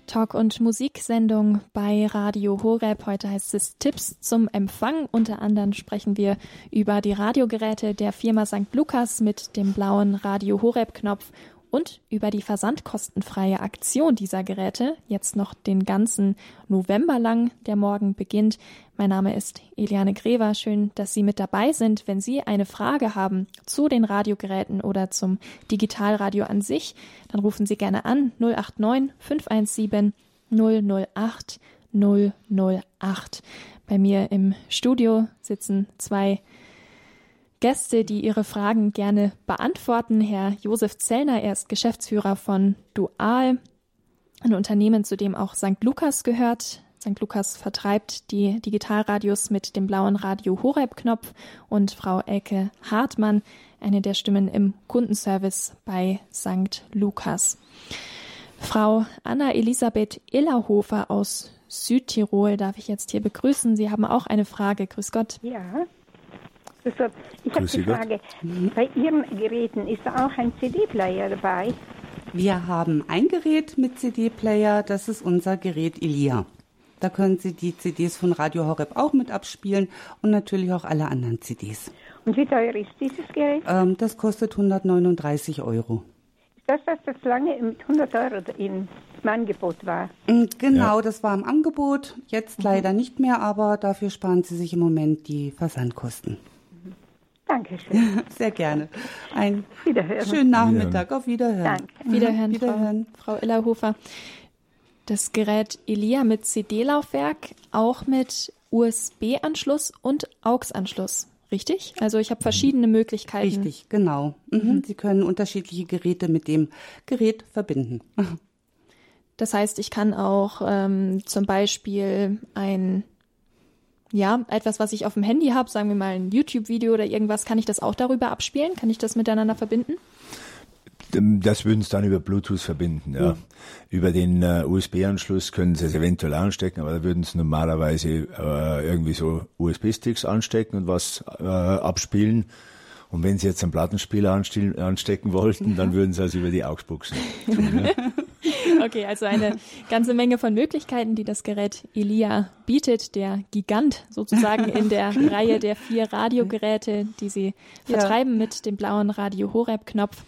Talk- und Musiksendung bei Radio Horeb. Heute heißt es Tipps zum Empfang. Unter anderem sprechen wir über die Radiogeräte der Firma St. Lukas mit dem blauen Radio Horeb-Knopf und über die versandkostenfreie Aktion dieser Geräte, jetzt noch den ganzen November lang, der morgen beginnt. Mein Name ist Eliane Grever. Schön, dass Sie mit dabei sind. Wenn Sie eine Frage haben zu den Radiogeräten oder zum Digitalradio an sich, dann rufen Sie gerne an 089 517 008 008. Bei mir im Studio sitzen zwei Gäste, die ihre Fragen gerne beantworten. Herr Josef Zellner, er ist Geschäftsführer von Dual, ein Unternehmen, zu dem auch St. Lukas gehört. St. Lukas vertreibt die Digitalradios mit dem blauen Radio Horeb-Knopf und Frau Elke Hartmann, eine der Stimmen im Kundenservice bei St. Lukas. Frau Anna Elisabeth Illerhofer aus Südtirol darf ich jetzt hier begrüßen. Sie haben auch eine Frage. Grüß Gott. Ja. Also, ich habe die Frage, bei Ihren Geräten ist da auch ein CD-Player dabei? Wir haben ein Gerät mit CD-Player, das ist unser Gerät Elia. Da können Sie die CDs von Radio Horeb auch mit abspielen und natürlich auch alle anderen CDs. Und wie teuer ist dieses Gerät? Ähm, das kostet 139 Euro. Ist das, dass das lange mit 100 Euro im Angebot war? Mm, genau, ja. das war im Angebot. Jetzt mhm. leider nicht mehr, aber dafür sparen Sie sich im Moment die Versandkosten. Dankeschön. Sehr gerne. Ein Wiederhören. schönen Nachmittag. Auf Wiederhören. Danke. Wiederhören, Wiederhören. Frau, Frau Illerhofer. Das Gerät Elia mit CD-Laufwerk, auch mit USB-Anschluss und AUX-Anschluss. Richtig? Also ich habe verschiedene Möglichkeiten. Richtig, genau. Mhm. Mhm. Sie können unterschiedliche Geräte mit dem Gerät verbinden. Das heißt, ich kann auch ähm, zum Beispiel ein ja, etwas, was ich auf dem Handy habe, sagen wir mal ein YouTube-Video oder irgendwas, kann ich das auch darüber abspielen? Kann ich das miteinander verbinden? Das würden Sie dann über Bluetooth verbinden, ja. Mhm. Über den äh, USB-Anschluss können Sie es eventuell anstecken, aber da würden Sie normalerweise äh, irgendwie so USB-Sticks anstecken und was äh, abspielen. Und wenn Sie jetzt einen Plattenspieler anstecken wollten, dann würden Sie es über die AUX-Buchsen tun. Ja? Okay, also eine ganze Menge von Möglichkeiten, die das Gerät Elia bietet, der Gigant sozusagen in der Reihe der vier Radiogeräte, die sie vertreiben ja. mit dem blauen Radio Horeb-Knopf.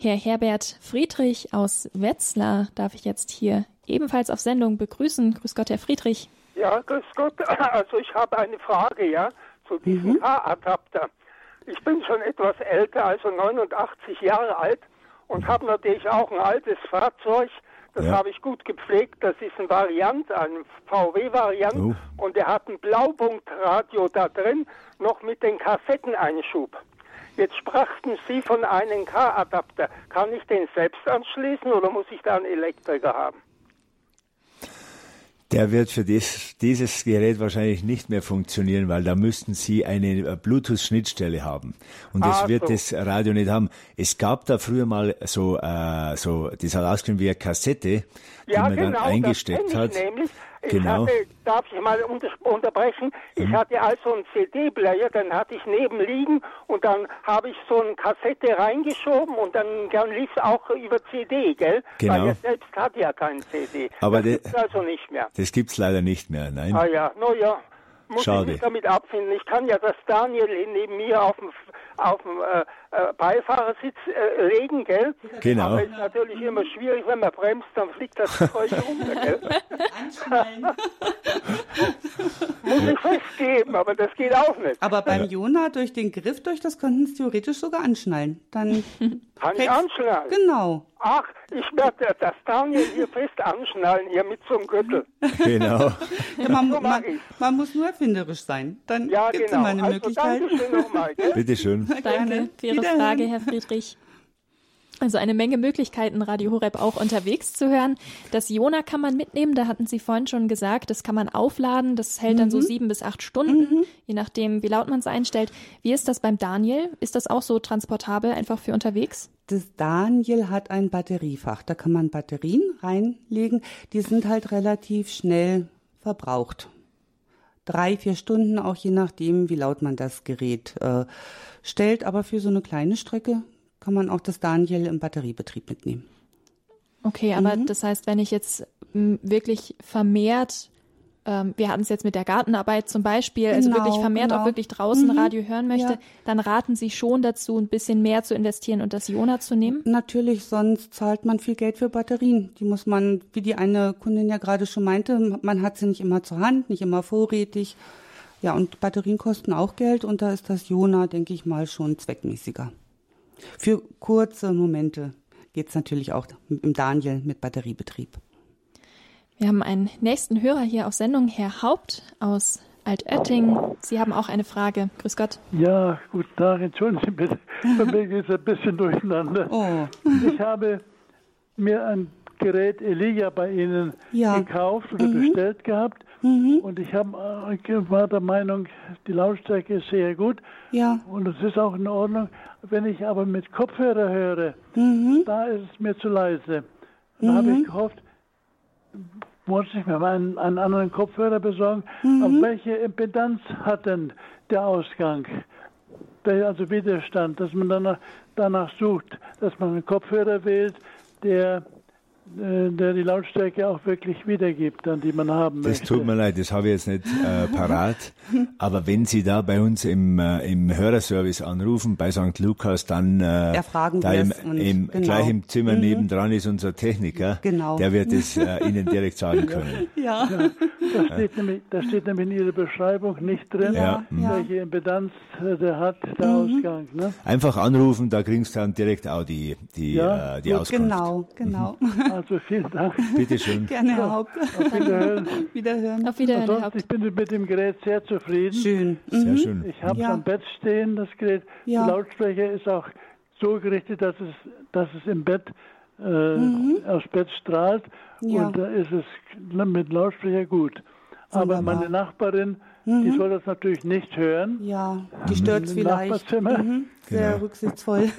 Herr Herbert Friedrich aus Wetzlar darf ich jetzt hier ebenfalls auf Sendung begrüßen. Grüß Gott, Herr Friedrich. Ja, grüß Gott. Also ich habe eine Frage, ja, zu diesem mhm. K-Adapter. Ich bin schon etwas älter, also 89 Jahre alt und habe natürlich auch ein altes Fahrzeug. Das ja. habe ich gut gepflegt. Das ist ein Variant, ein VW-Variant. Oh. Und der hat ein Blaupunktradio da drin, noch mit den Kassetteneinschub. Jetzt sprachen Sie von einem K-Adapter. Kann ich den selbst anschließen oder muss ich da einen Elektriker haben? Der wird für dies, dieses Gerät wahrscheinlich nicht mehr funktionieren, weil da müssten Sie eine äh, Bluetooth-Schnittstelle haben. Und das ah, wird so. das Radio nicht haben. Es gab da früher mal so, äh, so, das hat ausgesehen wie eine Kassette, die ja, man genau, dann eingesteckt hat. Nämlich. Ich genau. hatte, darf ich mal unter, unterbrechen? Ich mhm. hatte also einen CD-Player, dann hatte ich neben liegen und dann habe ich so eine Kassette reingeschoben und dann, dann lief es auch über CD, gell? Genau. Weil er selbst hat ja kein CD. Aber das gibt's also nicht mehr. Das gibt's leider nicht mehr, nein. Ah ja, no ja. Muss Schade. ich mich damit abfinden. Ich kann ja das Daniel neben mir auf dem auf dem äh, äh, Beifahrersitz äh, legen, gell? Genau. Aber ist natürlich immer schwierig, wenn man bremst, dann fliegt das Zeug runter, gell? Muss ich festgeben, aber das geht auch nicht. Aber beim Jona durch den Griff durch, das könnten Sie theoretisch sogar anschnallen. Dann Kann ich anschnallen? Genau. Ach, ich werde das Daniel hier fest anschnallen, hier mit so einem Gürtel. Genau. Ja, man, man, man, muss nur erfinderisch sein. Dann ja, gibt es genau. immer eine also, Möglichkeit. Bitte schön. Danke für Ihre Frage, Herr Friedrich. Also eine Menge Möglichkeiten, Radio Horeb auch unterwegs zu hören. Das Jona kann man mitnehmen, da hatten Sie vorhin schon gesagt, das kann man aufladen, das hält mhm. dann so mhm. sieben bis acht Stunden, mhm. je nachdem, wie laut man es einstellt. Wie ist das beim Daniel? Ist das auch so transportabel, einfach für unterwegs? Das Daniel hat ein Batteriefach, da kann man Batterien reinlegen, die sind halt relativ schnell verbraucht. Drei, vier Stunden, auch je nachdem, wie laut man das Gerät äh, stellt. Aber für so eine kleine Strecke kann man auch das Daniel im Batteriebetrieb mitnehmen. Okay, aber mhm. das heißt, wenn ich jetzt wirklich vermehrt ähm, wir hatten es jetzt mit der Gartenarbeit zum Beispiel, genau, also wirklich genau, vermehrt genau. auch wirklich draußen mhm. Radio hören möchte, ja. dann raten Sie schon dazu, ein bisschen mehr zu investieren und das Jona zu nehmen? Natürlich, sonst zahlt man viel Geld für Batterien. Die muss man, wie die eine Kundin ja gerade schon meinte, man hat sie nicht immer zur Hand, nicht immer vorrätig. Ja, und Batterien kosten auch Geld und da ist das Jona, denke ich mal, schon zweckmäßiger. Für kurze Momente geht es natürlich auch im Daniel mit Batteriebetrieb. Wir haben einen nächsten Hörer hier auf Sendung, Herr Haupt aus Altötting. Sie haben auch eine Frage. Grüß Gott. Ja, guten Tag. Entschuldigen Sie bitte. Für mich ist es ein bisschen durcheinander. Oh. Ich habe mir ein Gerät Elia bei Ihnen ja. gekauft oder mhm. bestellt gehabt. Mhm. Und ich hab, äh, war der Meinung, die Lautstärke ist sehr gut. Ja. Und es ist auch in Ordnung. Wenn ich aber mit Kopfhörer höre, mhm. da ist es mir zu leise. Da habe ich mhm. gehofft, muss ich mir mal einen, einen anderen Kopfhörer besorgen. Mhm. Aber welche Impedanz hat denn der Ausgang? Der, also Widerstand, dass man danach, danach sucht, dass man einen Kopfhörer wählt, der der die Lautstärke auch wirklich wiedergibt, an die man haben das möchte. Das tut mir leid, das habe ich jetzt nicht äh, parat. Aber wenn Sie da bei uns im, äh, im Hörerservice anrufen, bei St. Lukas, dann äh, Erfragen da im, im genau. gleich im Zimmer mhm. nebendran ist unser Techniker. Genau. Der wird es äh, Ihnen direkt sagen können. Ja. ja. Das, steht nämlich, das steht nämlich in Ihrer Beschreibung nicht drin, ja. welche Impedanz der hat, der mhm. Ausgang. Ne? Einfach anrufen, da kriegst du dann direkt auch die, die, ja. äh, die Auskunft. Genau, genau. Mhm. Also vielen Dank. Bitte schön. Gerne, Herr Haupt. Auf Wiederhören. Wiederhören. Auf Wiederhören, Herr Haupt. Ich bin mit dem Gerät sehr zufrieden. Schön. Sehr mhm. schön. Ich habe es ja. am Bett stehen, das Gerät. Ja. Der Lautsprecher ist auch so gerichtet, dass es, dass es im Bett äh, mhm. aufs Bett strahlt. Ja. Und da ist es mit Lautsprecher gut. Aber Wunderbar. meine Nachbarin Mhm. Die soll das natürlich nicht hören. Ja, die stört es vielleicht. Mhm. Sehr genau. rücksichtsvoll.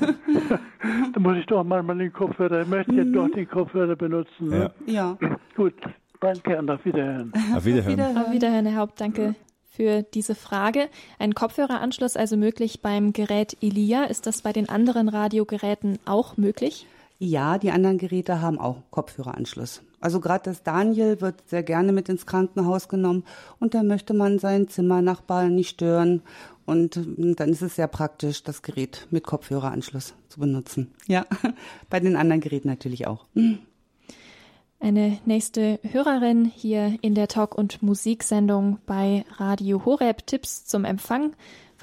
da muss ich doch manchmal den Kopfhörer, ich möchte mhm. ja doch den Kopfhörer benutzen. Ne? Ja. Gut, danke und auf Wiederhören. Auf Wiederhören. Auf Wiederhören, Herr Haupt, danke für diese Frage. Ein Kopfhöreranschluss also möglich beim Gerät Elia. Ist das bei den anderen Radiogeräten auch möglich? Ja, die anderen Geräte haben auch Kopfhöreranschluss. Also gerade das Daniel wird sehr gerne mit ins Krankenhaus genommen und da möchte man seinen Zimmernachbarn nicht stören. Und dann ist es sehr praktisch, das Gerät mit Kopfhöreranschluss zu benutzen. Ja, bei den anderen Geräten natürlich auch. Eine nächste Hörerin hier in der Talk- und Musiksendung bei Radio Horeb. Tipps zum Empfang,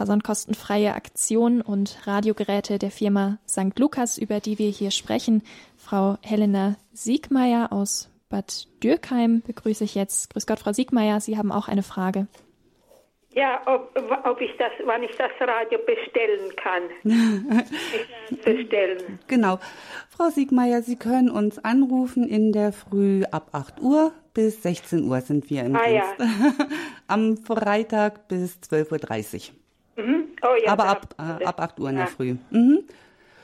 versandkostenfreie Aktion und Radiogeräte der Firma St. Lukas, über die wir hier sprechen. Frau Helena Siegmeier aus Bad Dürkheim begrüße ich jetzt. Grüß Gott, Frau Siegmeier, Sie haben auch eine Frage. Ja, ob, ob ich das, wann ich das Radio bestellen kann. bestellen. Genau. Frau Siegmeier, Sie können uns anrufen in der Früh ab 8 Uhr bis 16 Uhr sind wir im ah, Dienst. Ja. Am Freitag bis 12.30 Uhr. Mhm. Oh, ja, Aber ab, äh, ab 8 Uhr in der Früh. Mhm.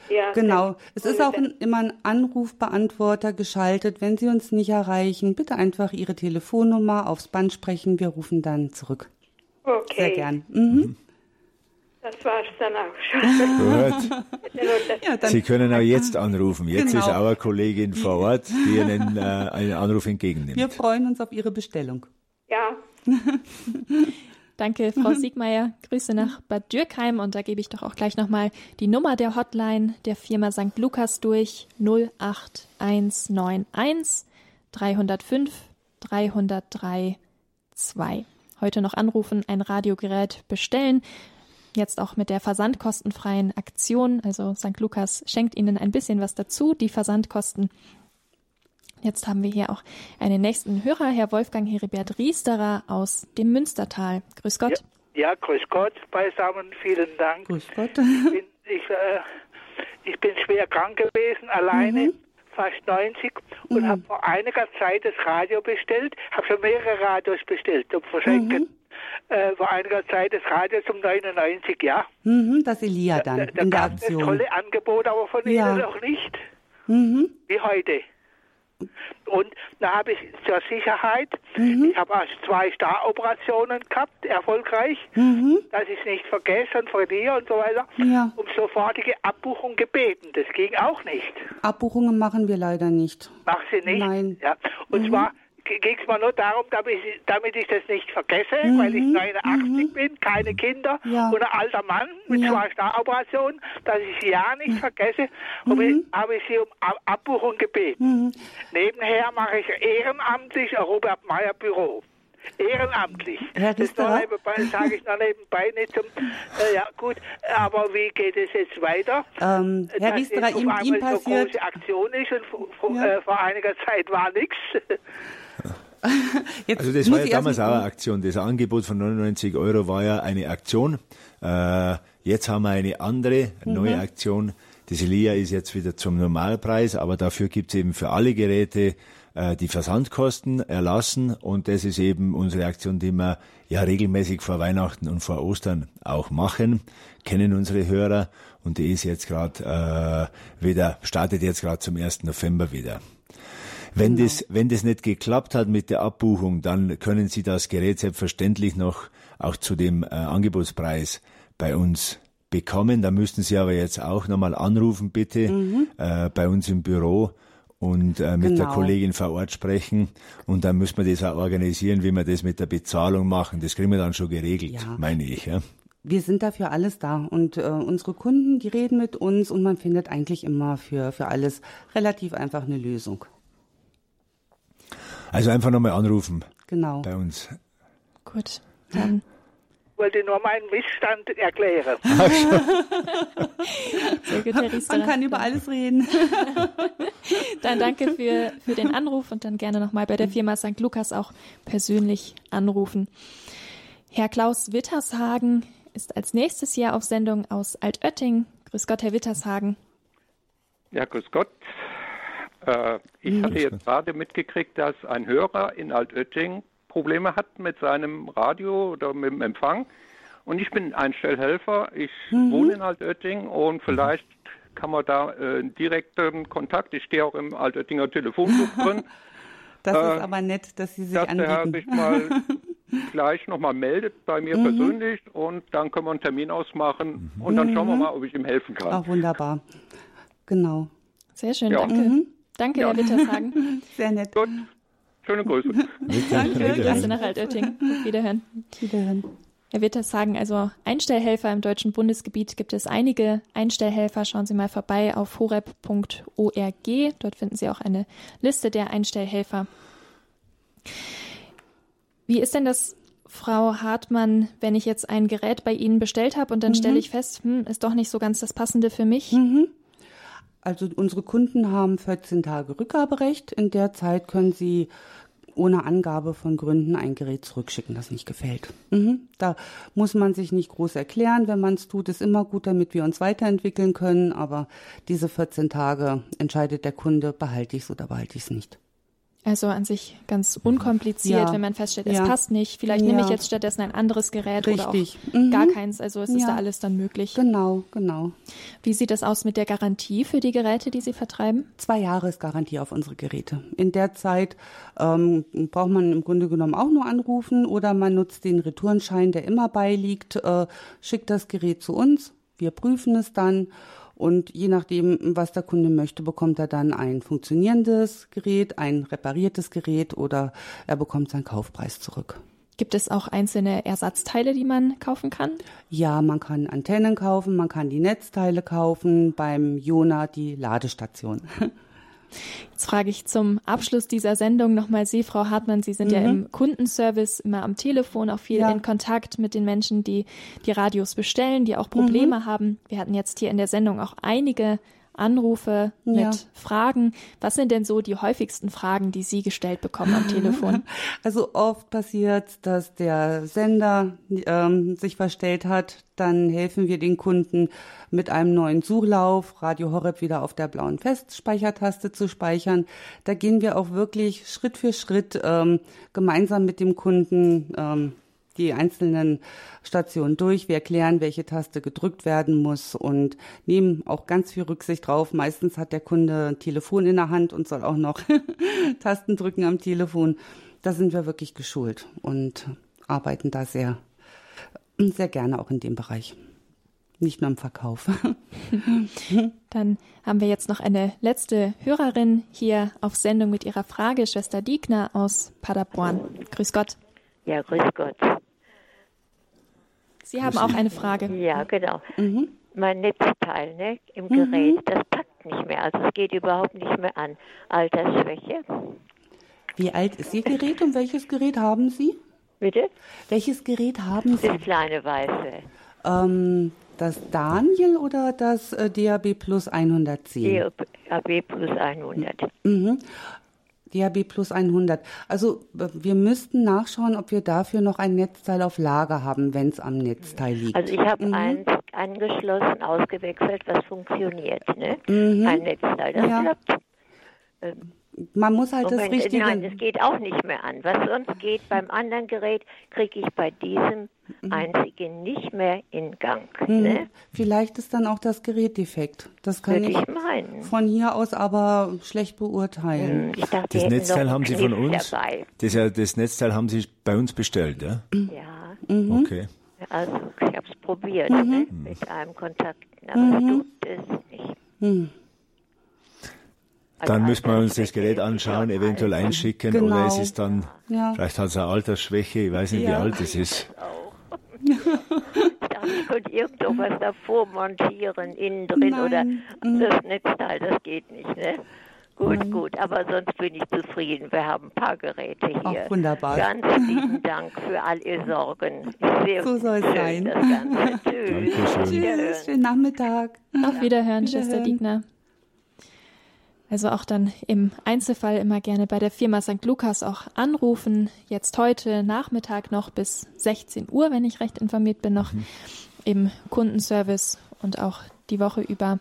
Ja, genau. Es ist auch ein, immer ein Anrufbeantworter geschaltet. Wenn Sie uns nicht erreichen, bitte einfach Ihre Telefonnummer aufs Band sprechen. Wir rufen dann zurück. Okay. Sehr gern. Mhm. Das war's dann auch schon. ja, dann Sie können auch jetzt anrufen. Jetzt genau. ist our Kollegin vor Ort, die Ihnen äh, einen Anruf entgegennimmt. Wir freuen uns auf Ihre Bestellung. Ja. Danke, Frau mhm. Siegmeier. Grüße nach Bad Dürkheim und da gebe ich doch auch gleich nochmal die Nummer der Hotline der Firma St. Lukas durch 08191 305 303 2. Heute noch anrufen, ein Radiogerät bestellen. Jetzt auch mit der versandkostenfreien Aktion. Also St. Lukas schenkt Ihnen ein bisschen was dazu. Die Versandkosten Jetzt haben wir hier auch einen nächsten Hörer, Herr Wolfgang Heribert Riesterer aus dem Münstertal. Grüß Gott. Ja, ja grüß Gott beisammen, vielen Dank. Grüß Gott. Ich bin, ich, äh, ich bin schwer krank gewesen, alleine. Mhm. Fast 90 und mhm. habe vor einiger Zeit das Radio bestellt, habe schon mehrere Radios bestellt zum Verschenken. Mhm. Äh, vor einiger Zeit das Radio zum 99, ja. Mhm, das Elia dann da, da in der Aktion. tolle Angebot, aber von ja. Ihnen noch nicht. Mhm. Wie heute. Und da habe ich zur Sicherheit, mhm. ich habe zwei Staroperationen gehabt, erfolgreich, mhm. dass ich es nicht vergesse und verliere und so weiter, ja. um sofortige Abbuchung gebeten. Das ging auch nicht. Abbuchungen machen wir leider nicht. Machen Sie nicht? Nein. Ja. Und mhm. zwar ging es mir nur darum, damit ich, damit ich das nicht vergesse, mhm. weil ich 89 mhm. bin, keine Kinder ja. und ein alter Mann mit ja. zwei Staroperationen, dass ich sie ja nicht vergesse, und mhm. habe ich sie um Abbuchung gebeten. Mhm. Nebenher mache ich ehrenamtlich ein Robert Meyer Büro ehrenamtlich. Das sage ich noch nebenbei nicht zum, äh, ja gut, aber wie geht es jetzt weiter? Ähm, Herr Riesterer, ihm, ihm passiert... so große Aktion ist und vor, ja. äh, vor einiger Zeit war nichts. also das war ja damals auch eine Aktion. Das Angebot von 99 Euro war ja eine Aktion. Äh, jetzt haben wir eine andere, neue mhm. Aktion. Das Elia ist jetzt wieder zum Normalpreis, aber dafür gibt es eben für alle Geräte äh, die Versandkosten erlassen und das ist eben unsere Aktion, die wir ja regelmäßig vor Weihnachten und vor Ostern auch machen, kennen unsere Hörer und die ist jetzt gerade äh, wieder, startet jetzt gerade zum 1. November wieder. Wenn, genau. das, wenn das nicht geklappt hat mit der Abbuchung, dann können Sie das Gerät selbstverständlich noch auch zu dem äh, Angebotspreis bei uns bekommen. Da müssten Sie aber jetzt auch nochmal anrufen, bitte, mhm. äh, bei uns im Büro und äh, mit genau. der Kollegin vor Ort sprechen. Und dann müssen wir das auch organisieren, wie wir das mit der Bezahlung machen. Das kriegen wir dann schon geregelt, ja. meine ich. Ja. Wir sind dafür alles da und äh, unsere Kunden, die reden mit uns und man findet eigentlich immer für, für alles relativ einfach eine Lösung. Also einfach nochmal anrufen. Genau. Bei uns. Gut, dann. Ich wollte nur meinen Missstand erklären. Sehr gut, Herr Riester. Man kann über alles reden. dann danke für, für den Anruf und dann gerne nochmal bei der Firma St. Lukas auch persönlich anrufen. Herr Klaus Wittershagen ist als nächstes Jahr auf Sendung aus Altötting. Grüß Gott, Herr Wittershagen. Ja, grüß Gott. Äh, ich mhm. hatte jetzt gerade mitgekriegt, dass ein Hörer in Altötting Probleme hat mit seinem Radio oder mit dem Empfang. Und ich bin Einstellhelfer. Ich mhm. wohne in Altötting und vielleicht kann man da äh, direkten Kontakt. Ich stehe auch im Altöttinger Telefonbuch drin. Das äh, ist aber nett, dass Sie sich dass anbieten. der Herr sich mal gleich nochmal meldet bei mir mhm. persönlich und dann können wir einen Termin ausmachen und dann schauen wir mhm. mal, ob ich ihm helfen kann. Auch wunderbar. Genau. Sehr schön, ja. danke. Mhm. Danke, ja. Herr Wittershagen. Sehr nett. Gut. Schöne Grüße. Danke, Grüße nach Altötting. Wiederhören. Wiederhören. Herr Wittershagen, also Einstellhelfer im deutschen Bundesgebiet gibt es einige Einstellhelfer. Schauen Sie mal vorbei auf horeb.org. Dort finden Sie auch eine Liste der Einstellhelfer. Wie ist denn das, Frau Hartmann, wenn ich jetzt ein Gerät bei Ihnen bestellt habe und dann mhm. stelle ich fest, hm, ist doch nicht so ganz das Passende für mich? Mhm. Also unsere Kunden haben 14 Tage Rückgaberecht. In der Zeit können sie ohne Angabe von Gründen ein Gerät zurückschicken, das nicht gefällt. Mhm. Da muss man sich nicht groß erklären. Wenn man es tut, ist immer gut, damit wir uns weiterentwickeln können. Aber diese 14 Tage entscheidet der Kunde, behalte ich es oder behalte ich es nicht. Also an sich ganz unkompliziert, ja. wenn man feststellt, es ja. passt nicht. Vielleicht ja. nehme ich jetzt stattdessen ein anderes Gerät Richtig. oder auch mhm. gar keins. Also es ist da alles dann möglich. Genau, genau. Wie sieht es aus mit der Garantie für die Geräte, die Sie vertreiben? Zwei Jahre ist Garantie auf unsere Geräte. In der Zeit ähm, braucht man im Grunde genommen auch nur anrufen oder man nutzt den Retourenschein, der immer beiliegt, äh, schickt das Gerät zu uns. Wir prüfen es dann und je nachdem, was der Kunde möchte, bekommt er dann ein funktionierendes Gerät, ein repariertes Gerät oder er bekommt seinen Kaufpreis zurück. Gibt es auch einzelne Ersatzteile, die man kaufen kann? Ja, man kann Antennen kaufen, man kann die Netzteile kaufen, beim Jona die Ladestation. Jetzt frage ich zum Abschluss dieser Sendung nochmal Sie, Frau Hartmann. Sie sind mhm. ja im Kundenservice immer am Telefon, auch viel ja. in Kontakt mit den Menschen, die die Radios bestellen, die auch Probleme mhm. haben. Wir hatten jetzt hier in der Sendung auch einige Anrufe mit ja. Fragen. Was sind denn so die häufigsten Fragen, die Sie gestellt bekommen am Telefon? Also oft passiert, dass der Sender ähm, sich verstellt hat. Dann helfen wir den Kunden mit einem neuen Suchlauf, Radio Horeb wieder auf der blauen Festspeichertaste zu speichern. Da gehen wir auch wirklich Schritt für Schritt ähm, gemeinsam mit dem Kunden ähm, die einzelnen Stationen durch. Wir erklären, welche Taste gedrückt werden muss und nehmen auch ganz viel Rücksicht drauf. Meistens hat der Kunde ein Telefon in der Hand und soll auch noch Tasten drücken am Telefon. Da sind wir wirklich geschult und arbeiten da sehr, sehr gerne auch in dem Bereich nicht nur im Verkauf. Dann haben wir jetzt noch eine letzte Hörerin hier auf Sendung mit ihrer Frage, Schwester Diegner aus Paderborn. Grüß Gott. Ja, grüß Gott. Sie haben auch eine Frage. Ja, genau. Mhm. Mein Netzteil ne, im mhm. Gerät, mhm. das packt nicht mehr. Also es geht überhaupt nicht mehr an. Altersschwäche. Wie alt ist Ihr Gerät und welches Gerät haben Sie? Bitte? Welches Gerät haben Sie? Das kleine weiße. Ähm, das Daniel oder das äh, DAB Plus 110? DAB Plus 100. Mhm. DAB Plus 100. Also wir müssten nachschauen, ob wir dafür noch ein Netzteil auf Lager haben, wenn es am Netzteil liegt. Also ich habe mhm. eins angeschlossen, ausgewechselt, was funktioniert. Ne? Mhm. Ein Netzteil, das ja. klappt. Ähm, man muss halt Moment, das Richtige. Nein, das geht auch nicht mehr an. Was sonst geht beim anderen Gerät, kriege ich bei diesem mhm. einzigen nicht mehr in Gang. Mhm. Ne? Vielleicht ist dann auch das Gerät defekt. Das kann Würde ich, ich meinen. von hier aus aber schlecht beurteilen. Mhm. Ich dachte, das Netzteil haben Sie von uns. Das, das, Netzteil haben Sie bei uns bestellt, ja? Ja. Mhm. Okay. Also ich habe es probiert mhm. ne, mit einem Kontakt, aber es tut es nicht. Dann müssen wir uns das Gerät anschauen, eventuell einschicken genau. oder es ist dann, ja. vielleicht hat es eine Altersschwäche, ich weiß nicht, ja. wie alt es ist. Ich dachte, ich könnte irgendwas davor montieren, innen drin Nein. oder mhm. das Netzteil, das geht nicht, ne? Gut, Nein. gut, aber sonst bin ich zufrieden. Wir haben ein paar Geräte hier. Ach, wunderbar. Ganz lieben Dank für all Ihr Sorgen. Sehr so soll es sein. Das Ganze. Tschüss. Tschüss. Schönen Nachmittag. Auf Wiederhören, Schwester Diegner. Also auch dann im Einzelfall immer gerne bei der Firma St. Lukas auch anrufen. Jetzt heute Nachmittag noch bis 16 Uhr, wenn ich recht informiert bin, noch mhm. im Kundenservice und auch die Woche über.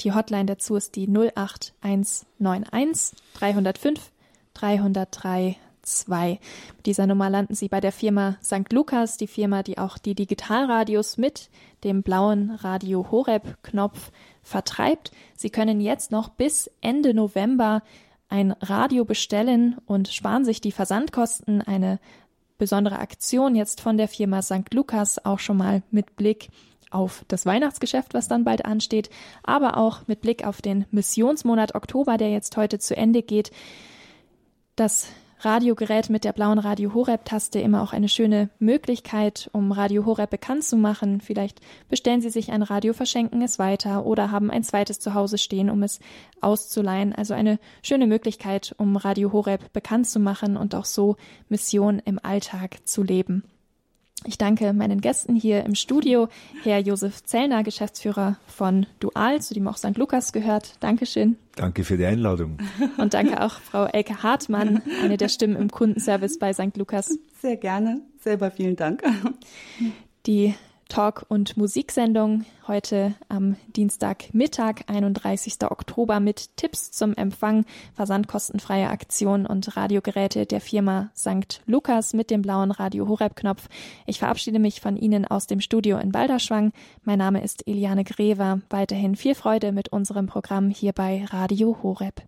Die Hotline dazu ist die 08191 305 303 2. Mit dieser Nummer landen Sie bei der Firma St. Lukas, die Firma, die auch die Digitalradios mit dem blauen Radio Horeb Knopf vertreibt. Sie können jetzt noch bis Ende November ein Radio bestellen und sparen sich die Versandkosten. Eine besondere Aktion jetzt von der Firma St. Lukas auch schon mal mit Blick auf das Weihnachtsgeschäft, was dann bald ansteht, aber auch mit Blick auf den Missionsmonat Oktober, der jetzt heute zu Ende geht. Das Radiogerät mit der blauen Radio Horeb Taste immer auch eine schöne Möglichkeit, um Radio Horeb bekannt zu machen. Vielleicht bestellen Sie sich ein Radio, verschenken es weiter oder haben ein zweites zu Hause stehen, um es auszuleihen. Also eine schöne Möglichkeit, um Radio Horeb bekannt zu machen und auch so Mission im Alltag zu leben. Ich danke meinen Gästen hier im Studio, Herr Josef Zellner, Geschäftsführer von Dual, zu dem auch St. Lukas gehört. Dankeschön. Danke für die Einladung. Und danke auch Frau Elke Hartmann, eine der Stimmen im Kundenservice bei St. Lukas. Sehr gerne. Selber vielen Dank. Die Talk- und Musiksendung heute am Dienstagmittag, 31. Oktober mit Tipps zum Empfang, versandkostenfreie Aktion und Radiogeräte der Firma St. Lukas mit dem blauen Radio Horeb Knopf. Ich verabschiede mich von Ihnen aus dem Studio in Balderschwang. Mein Name ist Eliane Grever. Weiterhin viel Freude mit unserem Programm hier bei Radio Horeb.